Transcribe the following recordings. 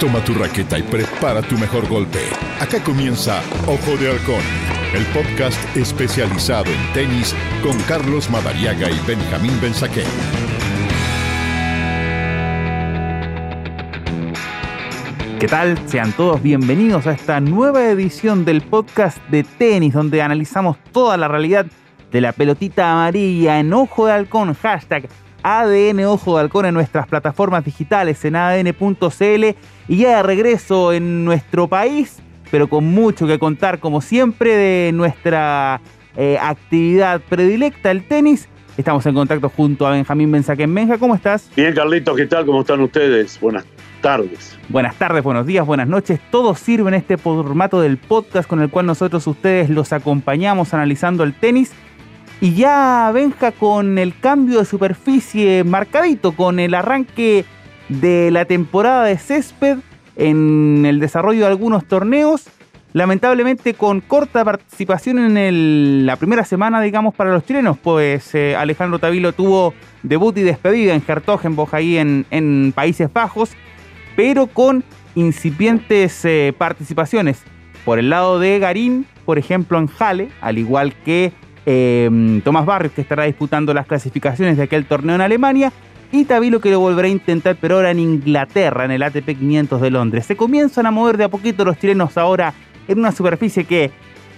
Toma tu raqueta y prepara tu mejor golpe. Acá comienza Ojo de Halcón, el podcast especializado en tenis con Carlos Madariaga y Benjamín Benzaquén. ¿Qué tal? Sean todos bienvenidos a esta nueva edición del podcast de tenis, donde analizamos toda la realidad de la pelotita amarilla en Ojo de Halcón, hashtag ADN Ojo de Halcón en nuestras plataformas digitales en adn.cl y ya de regreso en nuestro país, pero con mucho que contar como siempre de nuestra eh, actividad predilecta, el tenis. Estamos en contacto junto a Benjamín Benzaquén. Benja, ¿cómo estás? Bien, Carlitos, ¿qué tal? ¿Cómo están ustedes? Buenas tardes. Buenas tardes, buenos días, buenas noches. Todo sirve en este formato del podcast con el cual nosotros ustedes los acompañamos analizando el tenis y ya Benja con el cambio de superficie marcadito, con el arranque de la temporada de césped en el desarrollo de algunos torneos, lamentablemente con corta participación en la primera semana, digamos, para los chilenos, pues eh, Alejandro Tavilo tuvo debut y despedida en Hertogenbosch ahí en, en Países Bajos, pero con incipientes eh, participaciones. Por el lado de Garín, por ejemplo en Halle, al igual que Em, Tomás Barrios, que estará disputando las clasificaciones de aquel torneo en Alemania, y Tabilo que lo volverá a intentar, pero ahora en Inglaterra, en el ATP 500 de Londres. Se comienzan a mover de a poquito los chilenos ahora en una superficie que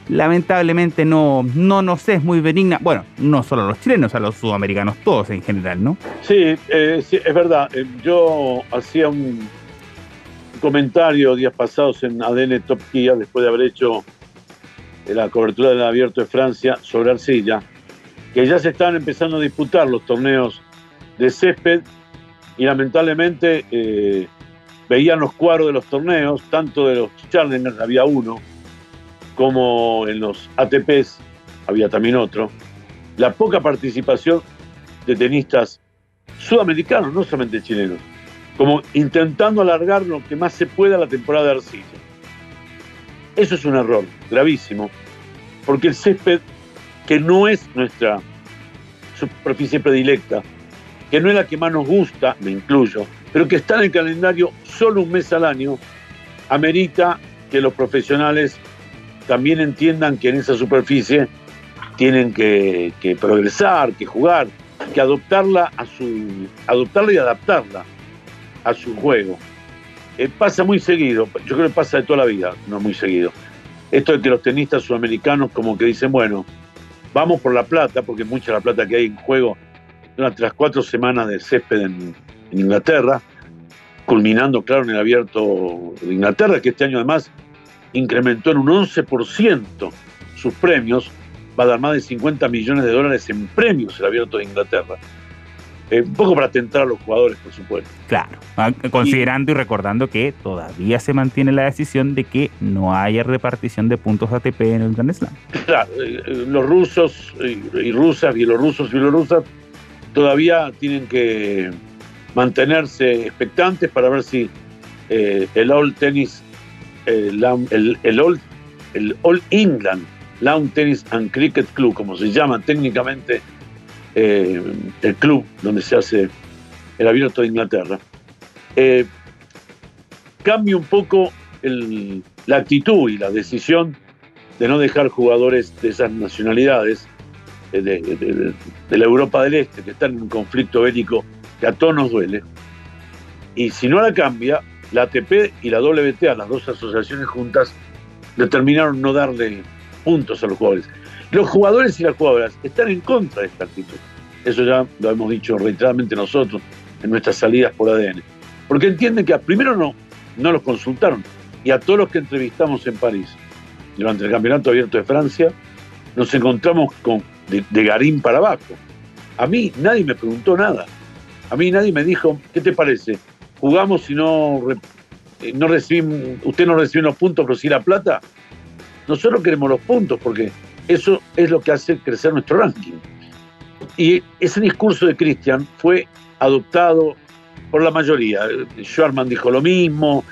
lamentablemente no, no nos es muy benigna. Bueno, no solo a los chilenos, a los sudamericanos, todos en general, ¿no? Sí, eh, es verdad. Eh, yo hacía un comentario días pasados en ADN Top Gear, después de haber hecho la cobertura del Abierto de Francia sobre arcilla, que ya se están empezando a disputar los torneos de césped y lamentablemente eh, veían los cuadros de los torneos, tanto de los Challengers había uno, como en los ATPs había también otro, la poca participación de tenistas sudamericanos, no solamente chilenos, como intentando alargar lo que más se pueda la temporada de arcilla. Eso es un error gravísimo, porque el césped, que no es nuestra superficie predilecta, que no es la que más nos gusta, me incluyo, pero que está en el calendario solo un mes al año, amerita que los profesionales también entiendan que en esa superficie tienen que, progresar, que jugar, que adoptarla a su adoptarla y adaptarla a su juego. Eh, pasa muy seguido, yo creo que pasa de toda la vida, no muy seguido. Esto de que los tenistas sudamericanos como que dicen, bueno, vamos por la plata, porque mucha la plata que hay en juego las cuatro semanas de césped en, Inglaterra, culminando, claro, en el abierto de Inglaterra, que este año además incrementó en un 11% sus premios, va a dar más de 50 millones de dólares en premios el abierto de Inglaterra. Eh, un poco para atentar a los jugadores, por supuesto. Claro, ah, considerando y, recordando que todavía se mantiene la decisión de que no haya repartición de puntos ATP en el Grand Slam. Claro, eh, eh, los rusos y, rusas, bielorrusos y bielorrusas todavía tienen que mantenerse expectantes para ver si el All Tennis, el, el, All, el All England Lawn Tennis and Cricket Club, como se llama técnicamente, eh, el club donde se hace el abierto de Inglaterra, eh, cambia un poco la actitud y la decisión de no dejar jugadores de esas nacionalidades de, la Europa del Este, que están en un conflicto bélico que a todos nos duele. Y si no la cambia, la ATP y la WTA, las dos asociaciones juntas, determinaron no darle puntos a los jugadores. Los jugadores y las jugadoras están en contra de esta actitud. Eso ya lo hemos dicho reiteradamente nosotros en nuestras salidas por ADN. Porque entienden que primero no, no los consultaron. Y a todos los que entrevistamos en París durante el Campeonato Abierto de Francia, nos encontramos con de, Garín para abajo. A mí nadie me preguntó nada. A mí nadie me dijo, ¿qué te parece? ¿Jugamos y no, eh, no recibimos, usted no recibe los puntos, pero sí la plata? Nosotros queremos los puntos porque eso es lo que hace crecer nuestro ranking. Y ese discurso de Christian fue adoptado por la mayoría. Schwarman dijo lo mismo,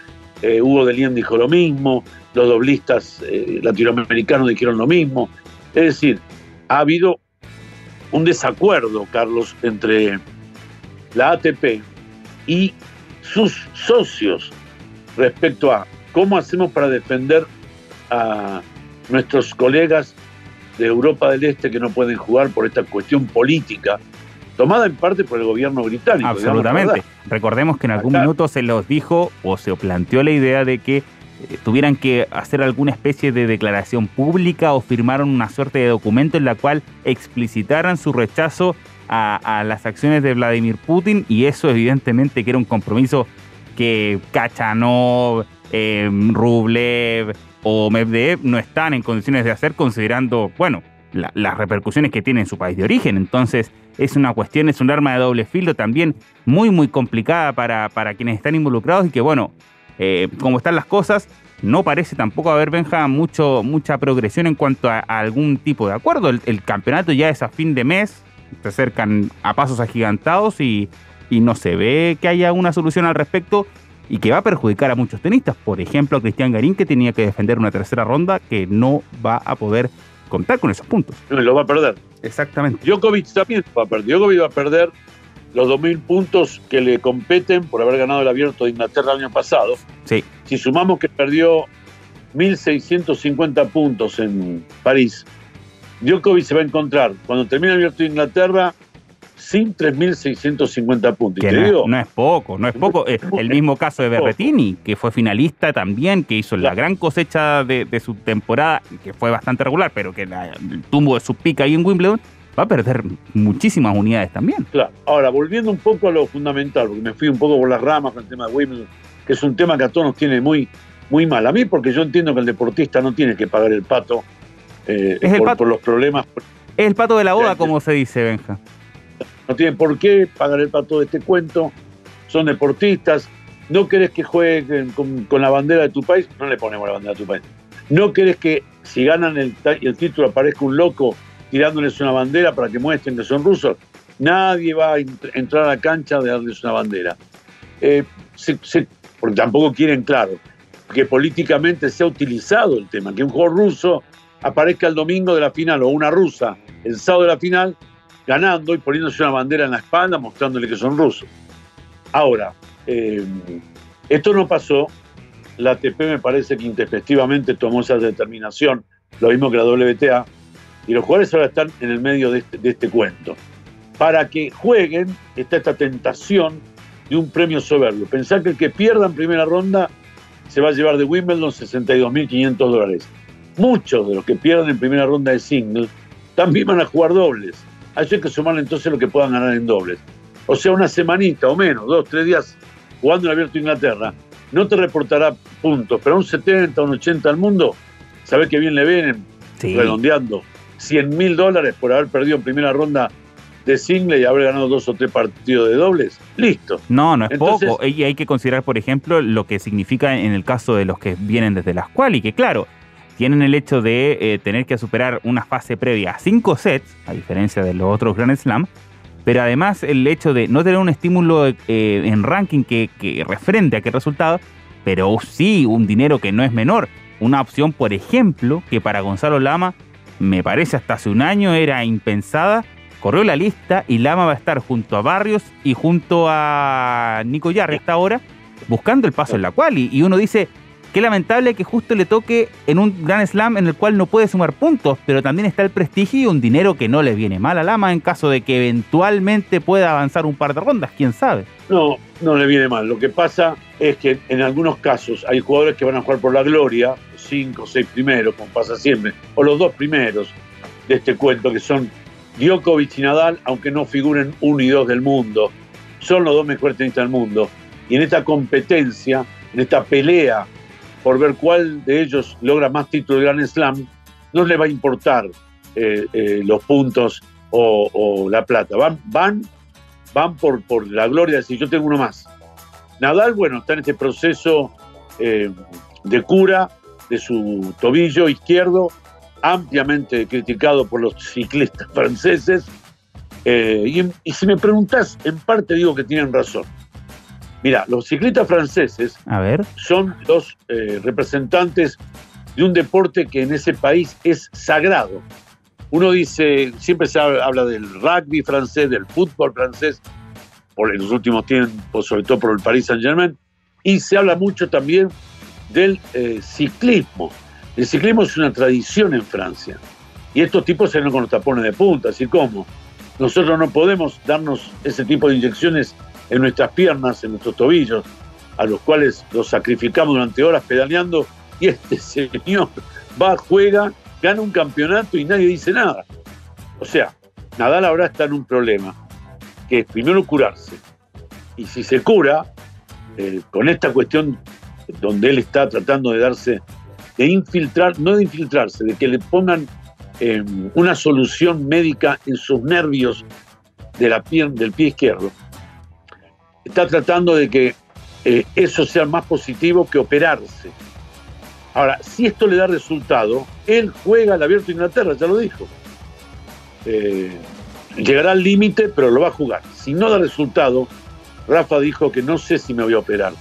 eh, Hugo de Lien dijo lo mismo, los doblistas eh, latinoamericanos dijeron lo mismo. Es decir, ha habido un desacuerdo, Carlos, entre la ATP y sus socios respecto a cómo hacemos para defender a nuestros colegas de Europa del Este que no pueden jugar por esta cuestión política, tomada en parte por el gobierno británico. Absolutamente. Recordemos que en algún minuto se los dijo o se planteó la idea de que tuvieran que hacer alguna especie de declaración pública o firmaron una suerte de documento en la cual explicitaran su rechazo a, las acciones de Vladimir Putin y eso evidentemente que era un compromiso que Kachanov, eh, Rublev o Medvedev no están en condiciones de hacer considerando, bueno, las repercusiones que tiene en su país de origen. Entonces es una cuestión, es un arma de doble filo también muy, muy complicada para, para quienes están involucrados y que, bueno, eh, como están las cosas, no parece tampoco haber, Benja, mucho, mucha progresión en cuanto a, algún tipo de acuerdo. El, campeonato ya es a fin de mes, se acercan a pasos agigantados y, y no se ve que haya una solución al respecto y que va a perjudicar a muchos tenistas. Por ejemplo, a Cristian Garín, que tenía que defender una tercera ronda, que no va a poder contar con esos puntos. Lo va a perder. Exactamente. Djokovic también va a perder. Djokovic va a perder los 2.000 puntos que le competen por haber ganado el abierto de Inglaterra el año pasado. Sí. Si sumamos que perdió 1.650 puntos en París, Djokovic se va a encontrar cuando termine el abierto de Inglaterra sin 3.650 puntos. Que no, es, poco, no es poco. el mismo caso de Berretini, que fue finalista también, que hizo la gran cosecha de, su temporada, que fue bastante regular, pero que el tumbo de su pica ahí en Wimbledon, va a perder muchísimas unidades también. Claro. Ahora, volviendo un poco a lo fundamental, porque me fui un poco por las ramas con el tema de Wimbledon, que es un tema que a todos nos tiene muy, muy mal. A mí, porque yo entiendo que el deportista no tiene que pagar el pato, eh, por, los problemas. Es el pato de la boda, como se dice, Benja. No tienen por qué pagar el pato de este cuento. Son deportistas. No querés que jueguen con, la bandera de tu país, no le ponemos la bandera de tu país. No querés que si ganan el, el título aparezca un loco tirándoles una bandera para que muestren que son rusos. Nadie va a entrar a la cancha de darles una bandera. Eh, porque tampoco quieren, claro, que políticamente sea utilizado el tema, que un jugador ruso aparezca el domingo de la final o una rusa el sábado de la final ganando y poniéndose una bandera en la espalda mostrándole que son rusos. Ahora, eh, esto no pasó, la ATP me parece que intempestivamente tomó esa determinación, lo mismo que la WTA, y los jugadores ahora están en el medio de este, de este cuento. Para que jueguen está esta tentación de un premio soberbio. Pensar que el que pierda en primera ronda se va a llevar de Wimbledon 62.500 dólares. Muchos de los que pierdan en primera ronda de single también van a jugar dobles. A eso hay que sumarle entonces lo que puedan ganar en dobles. O sea, una semanita o menos, dos, tres días jugando en Abierto Inglaterra, no te reportará puntos, pero un 70, un 80 al mundo, sabes que bien le vienen, redondeando 100 mil dólares por haber perdido en primera ronda de single y haber ganado dos o tres partidos de dobles, listo. No, no es poco. Y hay que considerar, por ejemplo, lo que significa en el caso de los que vienen desde las y que claro, tienen el hecho de eh, tener que superar una fase previa a cinco sets, a diferencia de los otros Grand Slam, pero además el hecho de no tener un estímulo eh, en ranking que, que refrente a qué resultado, pero sí un dinero que no es menor. Una opción, por ejemplo, que para Gonzalo Lama me parece hasta hace un año era impensada, corrió la lista y Lama va a estar junto a Barrios y junto a Nico Yarri hasta ahora, buscando el paso en la cual. Y, uno dice, qué lamentable que justo le toque en un gran slam en el cual no puede sumar puntos, pero también está el prestigio y un dinero que no le viene mal a Lama en caso de que eventualmente pueda avanzar un par de rondas, quién sabe. No, no le viene mal. Lo que pasa es que en algunos casos hay jugadores que van a jugar por la gloria, cinco o seis primeros, como pasa siempre, o los dos primeros de este cuento, que son Djokovic y Nadal, aunque no figuren uno y dos del mundo, son los dos mejores tenistas del mundo. Y en esta competencia, en esta pelea por ver cuál de ellos logra más títulos de Grand Slam, no les va a importar eh, eh, los puntos o, la plata. Van, van, van por, por la gloria de decir, yo tengo uno más. Nadal, bueno, está en este proceso eh, de cura de su tobillo izquierdo, ampliamente criticado por los ciclistas franceses. Eh, y, si me preguntas, en parte digo que tienen razón. Mira, los ciclistas franceses A ver. son los eh, representantes de un deporte que en ese país es sagrado. Uno dice, siempre se habla del rugby francés, del fútbol francés, por los últimos tiempos, sobre todo por el Paris Saint Germain, Y se habla mucho también del eh, ciclismo. El ciclismo es una tradición en Francia. Y estos tipos se ven con los tapones de punta, así como nosotros no podemos darnos ese tipo de inyecciones en nuestras piernas, en nuestros tobillos, a los cuales los sacrificamos durante horas pedaleando, y este señor va, juega, gana un campeonato y nadie dice nada. O sea, Nadal ahora está en un problema, que es primero curarse, y si se cura, eh, con esta cuestión donde él está tratando de darse, de infiltrar, no de infiltrarse, de que le pongan eh, una solución médica en sus nervios de la del pie izquierdo, está tratando de que eh, eso sea más positivo que operarse. Ahora, si esto le da resultado, él juega al Abierto de Inglaterra, ya lo dijo. Eh, llegará al límite, pero lo va a jugar. Si no da resultado, Rafa dijo que no sé si me voy a operar,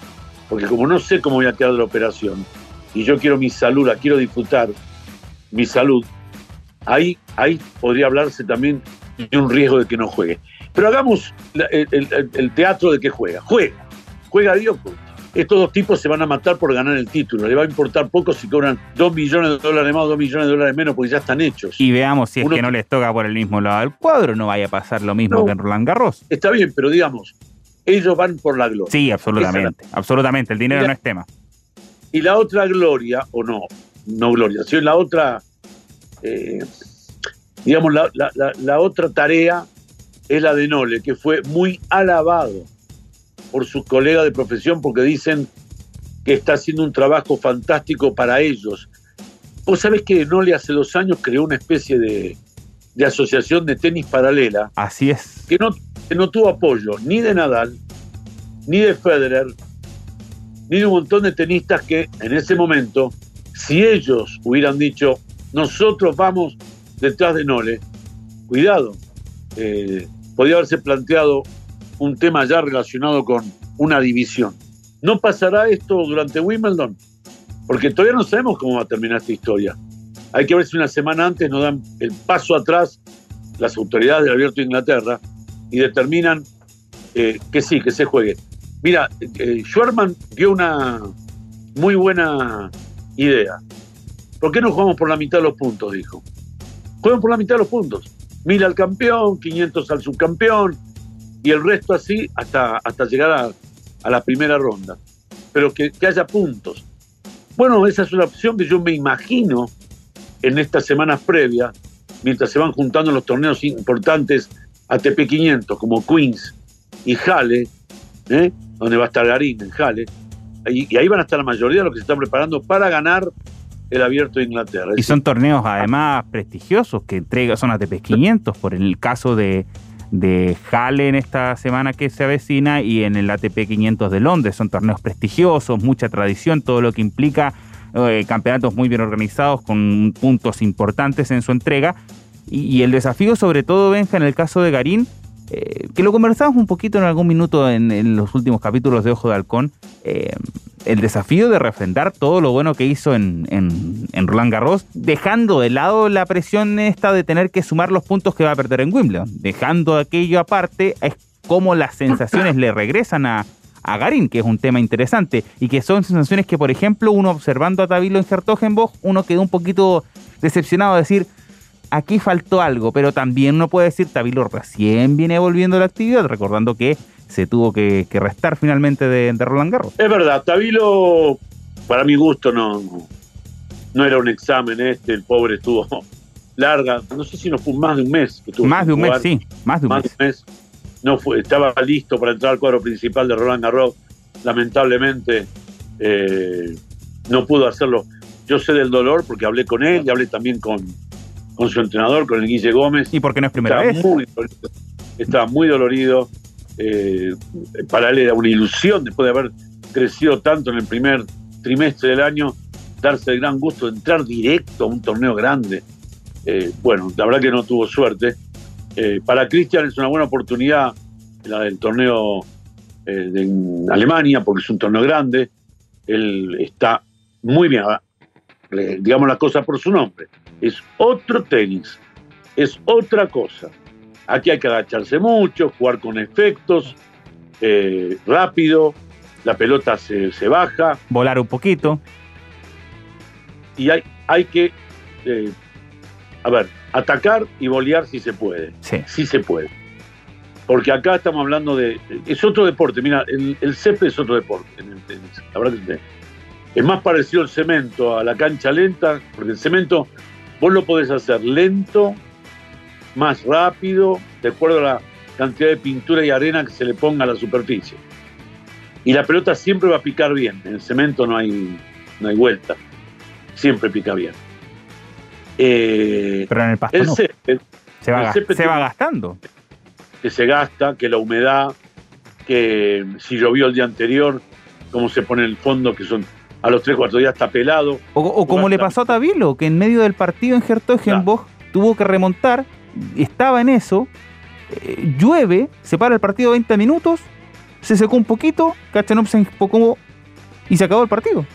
porque como no sé cómo voy a quedar de la operación, y yo quiero mi salud, quiero disfrutar, mi salud, ahí, ahí podría hablarse también de un riesgo de que no juegue. Pero hagamos el, teatro de que juega. Juega, juega Dios. Estos dos tipos se van a matar por ganar el título. Le va a importar poco si cobran dos millones de dólares más o dos millones de dólares menos, porque ya están hechos. Y veamos si es que no les toca por el mismo lado del cuadro, no vaya a pasar lo mismo que en Roland Garros. Está bien, pero digamos, ellos van por la gloria. Sí, absolutamente. Absolutamente. El dinero no es tema. Y la otra gloria, o no, no gloria, sino la otra, eh, digamos, la otra tarea es la de Nole, que fue muy alabado por sus colegas de profesión porque dicen que está haciendo un trabajo fantástico para ellos. Vos sabés que Nole hace dos años creó una especie de, asociación de tenis paralela. Así es. Que no, que no tuvo apoyo ni de Nadal, ni de Federer, ni de un montón de tenistas que en ese momento, si ellos hubieran dicho, nosotros vamos detrás de Nole, cuidado, eh, podría haberse planteado un tema ya relacionado con una división. ¿No pasará esto durante Wimbledon? Porque todavía no sabemos cómo va a terminar esta historia. Hay que ver si una semana antes nos dan el paso atrás las autoridades del Abierto de Inglaterra y determinan eh, que sí, que se juegue. Mira, eh, dio una muy buena idea. ¿Por qué no jugamos por la mitad de los puntos? Dijo. Juegan por la mitad de los puntos mil al campeón, 500 al subcampeón y el resto así hasta, hasta llegar a, la primera ronda. Pero que, haya puntos. Bueno, esa es una opción que yo me imagino en estas semanas previas, mientras se van juntando los torneos importantes ATP 500 como Queens y Halle, ¿eh? donde va a estar Garín en Halle, y, y ahí van a estar la mayoría de los que se están preparando para ganar el abierto de Inglaterra. Y son torneos además prestigiosos que entrega, son ATP 500, por el caso de, de Halle en esta semana que se avecina y en el ATP 500 de Londres. Son torneos prestigiosos, mucha tradición, todo lo que implica eh, campeonatos muy bien organizados con puntos importantes en su entrega. Y, y, el desafío sobre todo, Benja, en el caso de Garín, eh, que lo conversamos un poquito en algún minuto en, los últimos capítulos de Ojo de Halcón, eh, el desafío de refrendar todo lo bueno que hizo en, en, Roland Garros, dejando de lado la presión esta de tener que sumar los puntos que va a perder en Wimbledon, dejando aquello aparte, es como las sensaciones le regresan a, a Garín, que es un tema interesante, y que son sensaciones que, por ejemplo, uno observando a Tabilo en Hertogenbosch, uno quedó un poquito decepcionado de decir, aquí faltó algo, pero también no puede decir Tabilo recién viene volviendo a la actividad, recordando que se tuvo que, restar finalmente de, Roland Garros. Es verdad, Tabilo, para mi gusto, no, no era un examen este, el pobre estuvo larga, no sé si no fue más de un mes. más de un mes, sí, más de un mes. No fue, estaba listo para entrar al cuadro principal de Roland Garros, lamentablemente eh, no pudo hacerlo. Yo sé del dolor porque hablé con él y hablé también con, con su entrenador, con el Guille Gómez. ¿Y por qué no es primera estaba vez? Muy dolorido, estaba muy dolorido. Eh, para él era una ilusión, después de haber crecido tanto en el primer trimestre del año, darse el gran gusto de entrar directo a un torneo grande. Eh, bueno, la verdad que no tuvo suerte. Eh, para Cristian es una buena oportunidad la del torneo de Alemania, porque es un torneo grande. Él está muy bien, digamos las cosas por su nombre es otro tenis, es otra cosa. Aquí hay que agacharse mucho, jugar con efectos, eh, rápido, la pelota se, se baja. Volar un poquito. Y hay, hay que, eh, a ver, atacar y bolear si se puede. Sí. Sí se puede. Porque acá estamos hablando de. Es otro deporte. Mira, el, el césped es otro deporte. en el tenis. La verdad que es más parecido el cemento a la cancha lenta, porque el cemento vos lo podés hacer lento, más rápido, de acuerdo a la cantidad de pintura y arena que se le ponga a la superficie. Y la pelota siempre va a picar bien. En el cemento no hay, no hay vuelta. Siempre pica bien. Eh, Pero en el pasto el no. césped, Se va, el ga- césped se va gastando. que se gasta, que la humedad, que si llovió el día anterior, cómo se pone el fondo, que son a los 3 4 días está pelado. O, o como le pasó a Tavilo, que en medio del partido en Hertogenbosch tuvo que remontar, estaba en eso, eh, llueve, se para el partido 20 minutos, se secó un poquito, Kachanov se enfocó y se acabó el partido.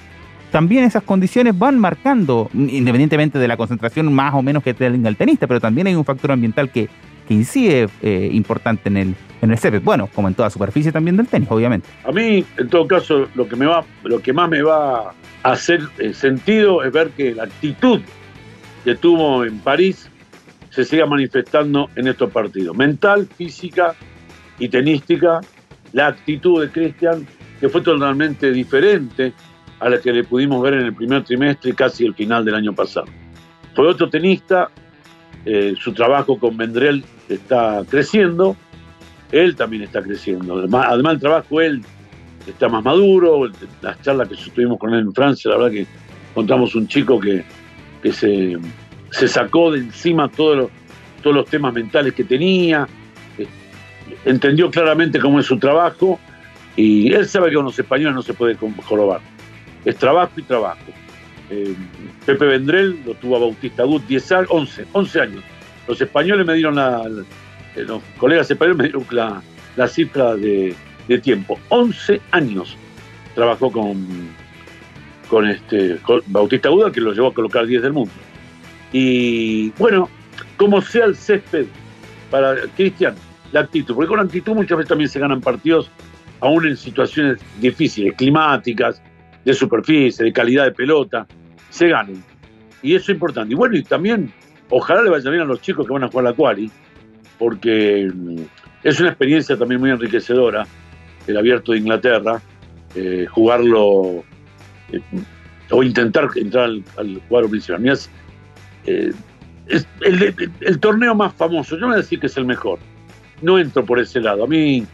También esas condiciones van marcando, independientemente de la concentración más o menos que tenga el tenista, pero también hay un factor ambiental que, que incide eh, importante en el, en el césped. Bueno, como en toda superficie también del tenis, obviamente. A mí, en todo caso, lo que me va, lo que más me va a hacer eh, sentido es ver que la actitud que tuvo en París se siga manifestando en estos partidos. Mental, física y tenística, la actitud de Cristian, que fue totalmente diferente a la que le pudimos ver en el primer trimestre y casi el final del año pasado. Fue otro tenista, eh, su trabajo con Vendrell está creciendo, él también está creciendo. Además, además el trabajo, él está más maduro, las charlas que tuvimos con él en Francia, la verdad que encontramos un chico que, que se, se sacó de encima todos los, todos los temas mentales que tenía, eh, entendió claramente cómo es su trabajo y él sabe que con los españoles no se puede jorobar. Es trabajo y trabajo. Eh, Pepe Vendrell lo tuvo a Bautista Gut 10 años, 11, 11 años. Los españoles me dieron la, los colegas españoles me dieron la, la cifra de, tiempo. 11 años trabajó con, con este Bautista Aguda, que lo llevó a colocar 10 del mundo. Y bueno, como sea el césped para Cristian, la actitud, porque con la actitud muchas veces también se ganan partidos, aún en situaciones difíciles, climáticas, de superficie, de calidad de pelota, se ganan. Y eso es importante. Y bueno, y también, ojalá le vaya bien a los chicos que van a jugar la quali, porque mm, es una experiencia también muy enriquecedora, el abierto de Inglaterra, eh, jugarlo eh, o intentar entrar al, al cuadro principal. Mirá, es, eh, es el, el- el torneo más famoso, yo no voy a decir que es el mejor, no entro por ese lado, a mí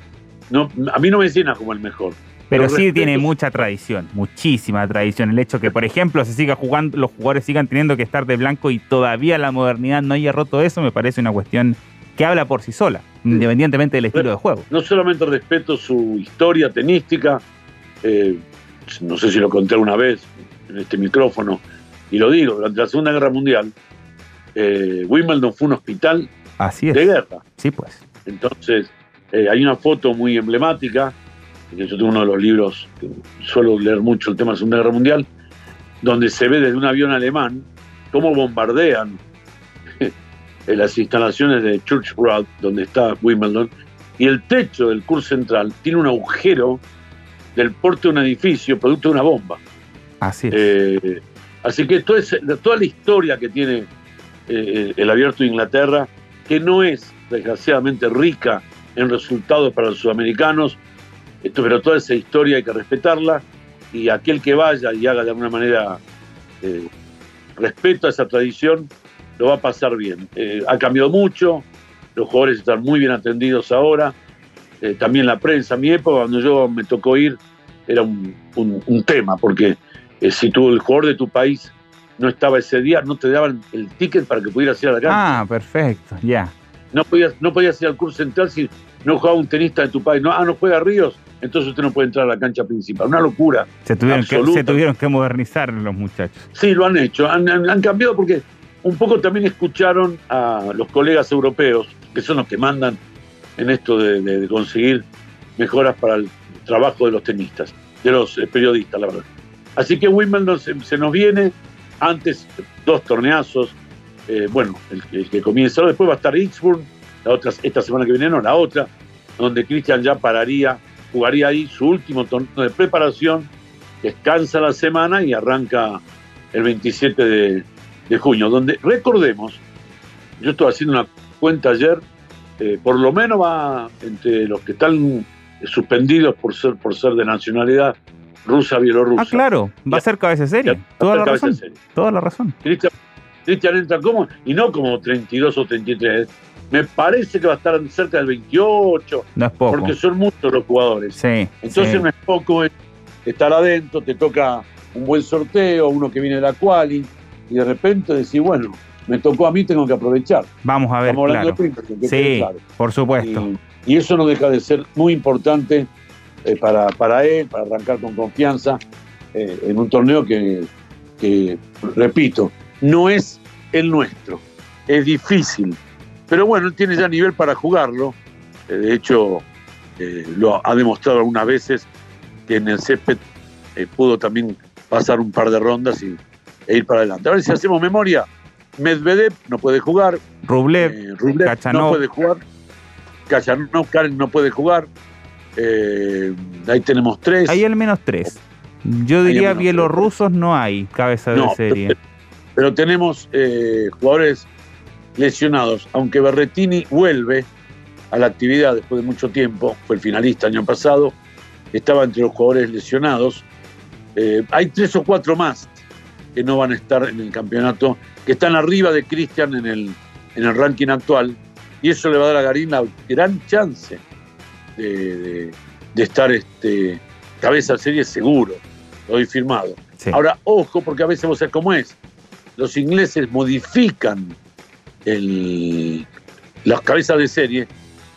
no, a mí no me llena como el mejor. Pero sí tiene mucha tradición, muchísima tradición. El hecho que, por ejemplo, se siga jugando, los jugadores sigan teniendo que estar de blanco y todavía la modernidad no haya roto eso, me parece una cuestión que habla por sí sola, independientemente del estilo de juego. no solamente respeto su historia tenística, eh, no sé si lo conté una vez en este micrófono, y lo digo, durante la Segunda Guerra Mundial, eh, Wimbledon fue un hospital Así de guerra. Sí, pues. Entonces, eh, hay una foto muy emblemática, que yo tengo uno de los libros, que suelo leer mucho el tema de la Segunda Guerra Mundial, donde se ve desde un avión alemán cómo bombardean en las instalaciones de Church Road, donde está Wimbledon, y el techo del curso central tiene un agujero del porte de un edificio producto de una bomba. Así es. Eh, así que toda, ese- toda la historia que tiene eh, el abierto de Inglaterra, que no es desgraciadamente rica en resultados para los sudamericanos, esto, pero toda esa historia hay que respetarla y aquel que vaya y haga de alguna manera eh, respeto a esa tradición, lo va a pasar bien. Eh, ha cambiado mucho, los jugadores están muy bien atendidos ahora, eh, también la prensa. En mi época, cuando yo me tocó ir, era un, un- un tema, porque eh, si tú, el jugador de tu país no estaba ese día, no te daban el ticket para que pudieras ir a la cancha. Ah, perfecto, ya. No, podías, no podías ir al curso central si no jugaba un tenista de tu país. No, ah, no juega Ríos, entonces usted no puede entrar a la cancha principal. Una locura. Se tuvieron, que, Absoluta. se tuvieron que modernizar los muchachos. Sí, lo han hecho. Han, han- han cambiado porque un poco también escucharon a los colegas europeos, que son los que mandan en esto de, conseguir mejoras para el trabajo de los tenistas, de los eh, periodistas, la verdad. Así que Wimbledon se, nos viene, antes dos torneazos, eh, bueno, el, que comienza, después va a estar Innsbruck, la otra, esta semana que viene no, la otra, donde Cristian ya pararía jugaría ahí su último torneo de preparación, descansa la semana y arranca el 27 de, de junio, donde recordemos, yo estoy haciendo una cuenta ayer, eh, por lo menos va entre los que están suspendidos por ser, por ser de nacionalidad rusa, bielorrusa. Ah, claro, va a ser cabeza de serie. Toda la, razón. Toda la razón. Cristian entra como, y no como 32 o 33. Me parece que va a estar cerca del 28. No es poco. Porque son muchos los jugadores. Sí. Entonces no es poco estar adentro, te toca un buen sorteo, uno que viene de la quali, y de repente decís, bueno, me tocó a mí, tengo que aprovechar. Vamos a ver, claro. sí, por supuesto. Y, eso no deja de ser muy importante eh, para, para él, para arrancar con confianza eh, en un torneo que, repito, no es el nuestro, es difícil. Pero bueno, él tiene ya nivel para jugarlo. Eh, de hecho, lo ha demostrado algunas veces que en el césped pudo también pasar un par de rondas y, e ir para adelante. A ver si hacemos memoria. Medvedev no puede jugar. Rublev, eh, no puede jugar. Kachanov, Karen no puede jugar. Eh, ahí tenemos tres. Hay al menos tres. Yo diría bielorrusos no hay cabeza de serie. Pero, tenemos eh, jugadores lesionados. Aunque Berretini vuelve a la actividad después de mucho tiempo, fue el finalista año pasado, estaba entre los jugadores lesionados. hay tres o cuatro más que no van a estar en el campeonato, que están arriba de Cristian en el, en el ranking actual, y eso le va a dar a Garín la gran chance de, estar este, cabeza de serie seguro, lo doy firmado. Ahora, ojo, porque a veces vos sabés cómo es, los ingleses modifican el, las cabezas de serie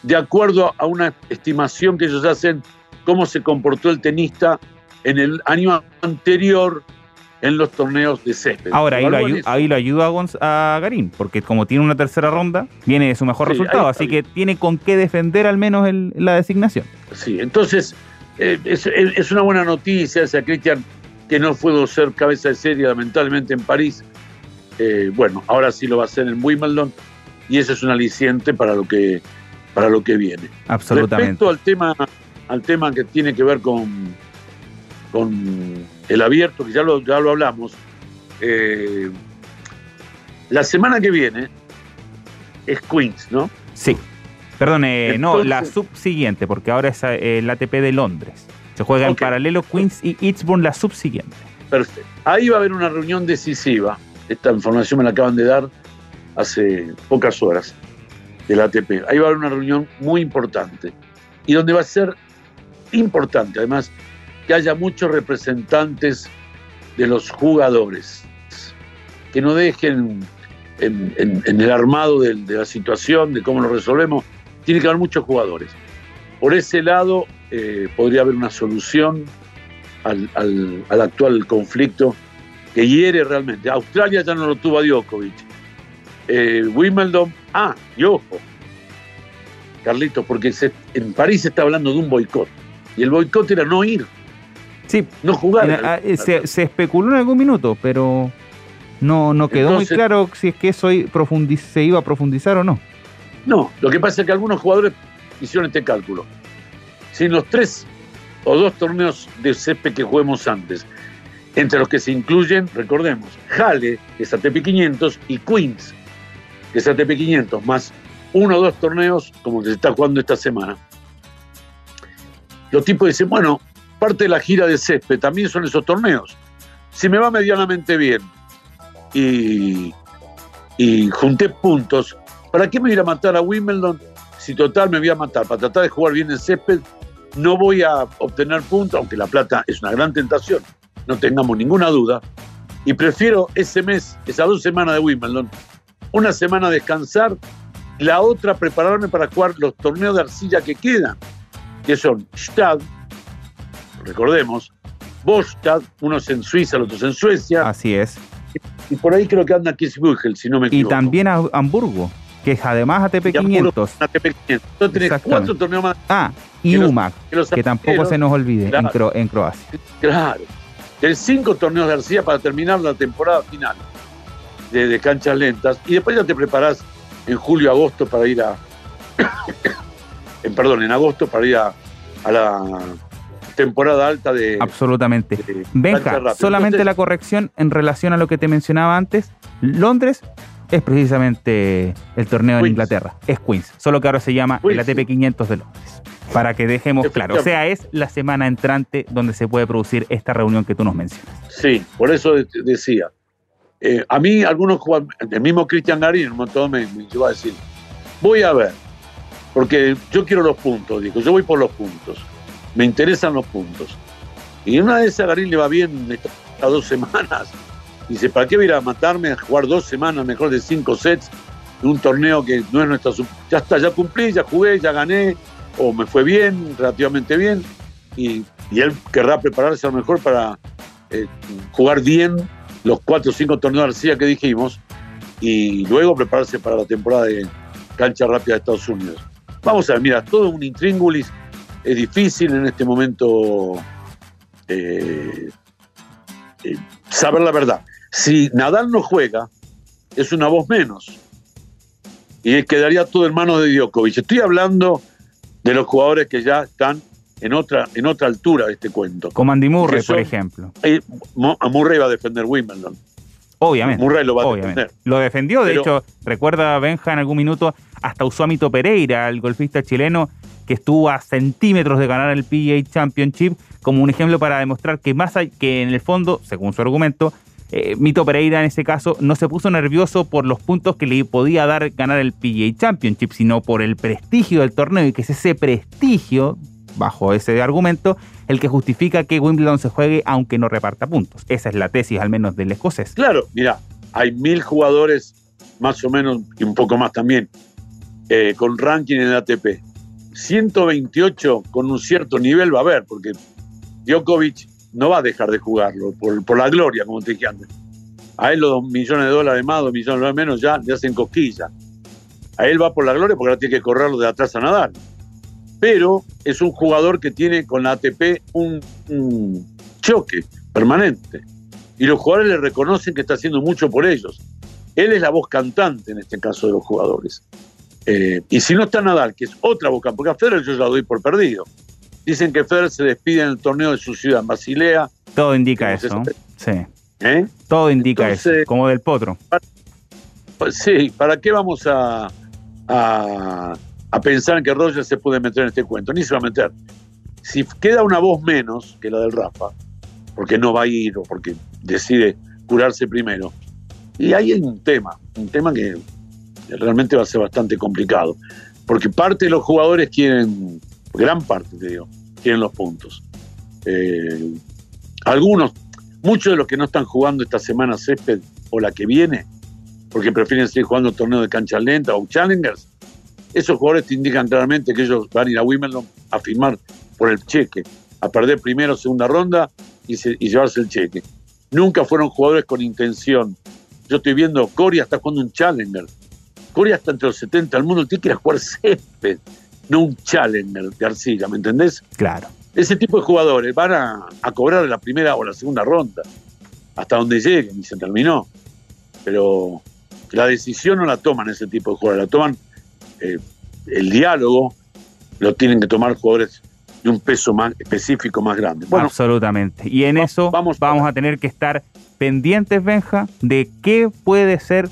de acuerdo a una estimación que ellos hacen cómo se comportó el tenista en el año anterior en los torneos de césped. Ahora, ahí lo, ayuda a, Garín, porque como tiene una tercera ronda, viene de su mejor resultado, así que tiene con qué defender al menos la designación. Sí, entonces eh, es, una buena noticia, sea Cristian, que no pudo ser cabeza de serie lamentablemente en París. Eh, bueno, ahora sí lo va a hacer en Wimbledon y eso es un aliciente para lo que, para lo que viene. Absolutamente. Respecto al tema, al tema que tiene que ver con, con el abierto, que ya lo, ya lo hablamos, eh, la semana que viene es Queens, ¿no? Sí. Perdón, no, la subsiguiente, porque ahora es eh, el ATP de Londres. Se juega en paralelo Queens y Eastbourne la subsiguiente. Perfecto. Ahí va a haber una reunión decisiva. Esta información me la acaban de dar hace pocas horas del ATP. Ahí va a haber una reunión muy importante y donde va a ser importante, además, que haya muchos representantes de los jugadores, que no dejen en, el armado de, la situación, de cómo lo resolvemos, tiene que haber muchos jugadores. Por ese lado eh, podría haber una solución al, actual conflicto que hiere realmente. Australia ya no lo tuvo a Djokovic. Eh, Wimbledon, ah, y ojo, Carlitos, porque en París se está hablando de un boicot. Y el boicot era no ir. Sí, no jugar. Ah, eh, se, especuló en algún minuto, pero no, no quedó muy claro si es que eso se iba a profundizar o no. No, lo que pasa es que algunos jugadores hicieron este cálculo. Si en los tres o dos torneos de CP que juguemos antes, entre los que se incluyen, recordemos, Jale, que es ATP 500, y Queens, que es ATP 500, más uno o dos torneos como se está jugando esta semana. Los tipos dicen, bueno, parte de la gira de césped también son esos torneos. Si me va medianamente bien y, junté puntos, ¿para qué me voy a matar a Wimbledon si total me voy a matar? Para tratar de jugar bien el césped, no voy a obtener puntos, aunque la plata es una gran tentación, no tengamos ninguna duda. Y prefiero ese mes, esas dos semanas de Wimbledon, una semana descansar, la otra prepararme para jugar los torneos de arcilla que quedan, que son Stad, recordemos, Bostad, unos en Suiza, los otros en Suecia. Así es. Y por ahí creo que anda Kitzbühel, si no me equivoco. Y también a Hamburgo, que es además ATP 500. ATP 500. Entonces tenés cuatro torneos más. Ah, y UMAC, que, tampoco se nos olvide en, Croacia. Claro. Tenés cinco torneos de arcilla para terminar la temporada final de, de canchas lentas. Y después ya te preparás en julio, agosto para ir a. en, perdón, en agosto para ir a a la temporada alta de. Absolutamente. Venga, solamente la corrección en relación a lo que te mencionaba antes. Londres es precisamente el torneo en Inglaterra. Es Queens. Solo que ahora se llama el ATP 500 de Londres. Para que dejemos claro. O sea, es la semana entrante donde se puede producir esta reunión que tú nos mencionas. Sí, por eso decía. Eh, a mí, algunos jugadores, el mismo Cristian Garín, un montón me, me llevó a decir: Voy a ver, porque yo quiero los puntos, dijo. Yo voy por los puntos me interesan los puntos. Y una vez a Garín le va bien estas dos semanas. Dice, ¿para qué voy a ir a matarme a jugar dos semanas mejor de cinco sets en un torneo que no es nuestra... Ya está, ya cumplí, ya jugué, ya gané, o me fue bien, relativamente bien, y, él querrá prepararse a lo mejor para eh, jugar bien los cuatro o cinco torneos de arcilla que dijimos, y luego prepararse para la temporada de cancha rápida de Estados Unidos. Vamos a ver, mira, todo un intríngulis es difícil en este momento eh, eh, saber la verdad. Si Nadal no juega, es una voz menos. Y quedaría todo en manos de Djokovic. Estoy hablando de los jugadores que ya están en otra, en otra altura de este cuento. Como Andy Murray, por ejemplo. Eh, Murray va a defender Wimbledon. Obviamente. Murray lo va a defender. Lo defendió, de hecho, recuerda Benja en algún minuto, hasta usó a Mito Pereira, el golfista chileno, que estuvo a centímetros de ganar el PGA Championship, como un ejemplo para demostrar que más hay, que en el fondo, según su argumento, eh, Mito Pereira en ese caso no se puso nervioso por los puntos que le podía dar ganar el PGA Championship, sino por el prestigio del torneo y que es ese prestigio, bajo ese argumento, el que justifica que Wimbledon se juegue aunque no reparta puntos. Esa es la tesis al menos del escocés. Claro, mira, hay mil jugadores, más o menos, y un poco más también, eh, con ranking en el ATP. 128 con un cierto nivel va a haber, porque Djokovic no va a dejar de jugarlo por, la gloria, como te dije antes. A él los dos millones de dólares más, dos millones de dólares menos, ya le hacen cosquilla. A él va por la gloria porque ahora tiene que correrlo de atrás a nadar. Pero es un jugador que tiene con la ATP un, choque permanente. Y los jugadores le reconocen que está haciendo mucho por ellos. Él es la voz cantante en este caso de los jugadores. Eh, y si no está Nadal, que es otra boca, porque a Federer yo ya lo doy por perdido. Dicen que Federer se despide en el torneo de su ciudad, en Basilea. Todo indica eso. Sí. ¿Eh? Todo indica eso, como del potro. Pues sí, ¿para qué vamos a, a, pensar en que Roger se puede meter en este cuento? Ni se va a meter. Si queda una voz menos que la del Rafa, porque no va a ir o porque decide curarse primero, y ahí hay un tema, un tema que realmente va a ser bastante complicado. Porque parte de los jugadores quieren, gran parte te digo, quieren los puntos. Eh, algunos, muchos de los que no están jugando esta semana césped o la que viene, porque prefieren seguir jugando torneos de cancha lenta o challengers, esos jugadores te indican claramente que ellos van a ir a Wimbledon a firmar por el cheque, a perder primero o segunda ronda y, y llevarse el cheque. Nunca fueron jugadores con intención. Yo estoy viendo, Coria está jugando un challenger, Corea está entre los 70 del mundo, tiene que ir a jugar césped, no un challenger de arcilla, ¿me entendés? Claro. Ese tipo de jugadores van a, cobrar la primera o la segunda ronda, hasta donde lleguen y se terminó. Pero la decisión no la toman ese tipo de jugadores, la toman eh, el diálogo, lo tienen que tomar jugadores de un peso más específico más grande. Absolutamente. Y en eso vamos, vamos a tener que estar pendientes, Benja, de qué puede ser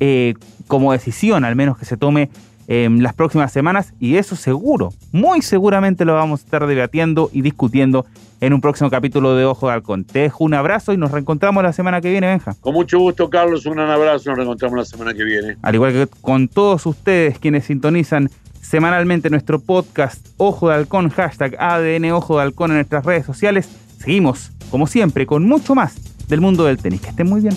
eh, como decisión, al menos que se tome en las próximas semanas, y eso seguro, muy seguramente lo vamos a estar debatiendo y discutiendo en un próximo capítulo de Ojo de Halcón. Te dejo un abrazo y nos reencontramos la semana que viene, Benja. Con mucho gusto, Carlos, un gran abrazo, nos reencontramos la semana que viene. Al igual que con todos ustedes quienes sintonizan semanalmente nuestro podcast Ojo de Halcón, hashtag ADN Ojo de Halcón en nuestras redes sociales, seguimos, como siempre, con mucho más del mundo del tenis. Que estén muy bien.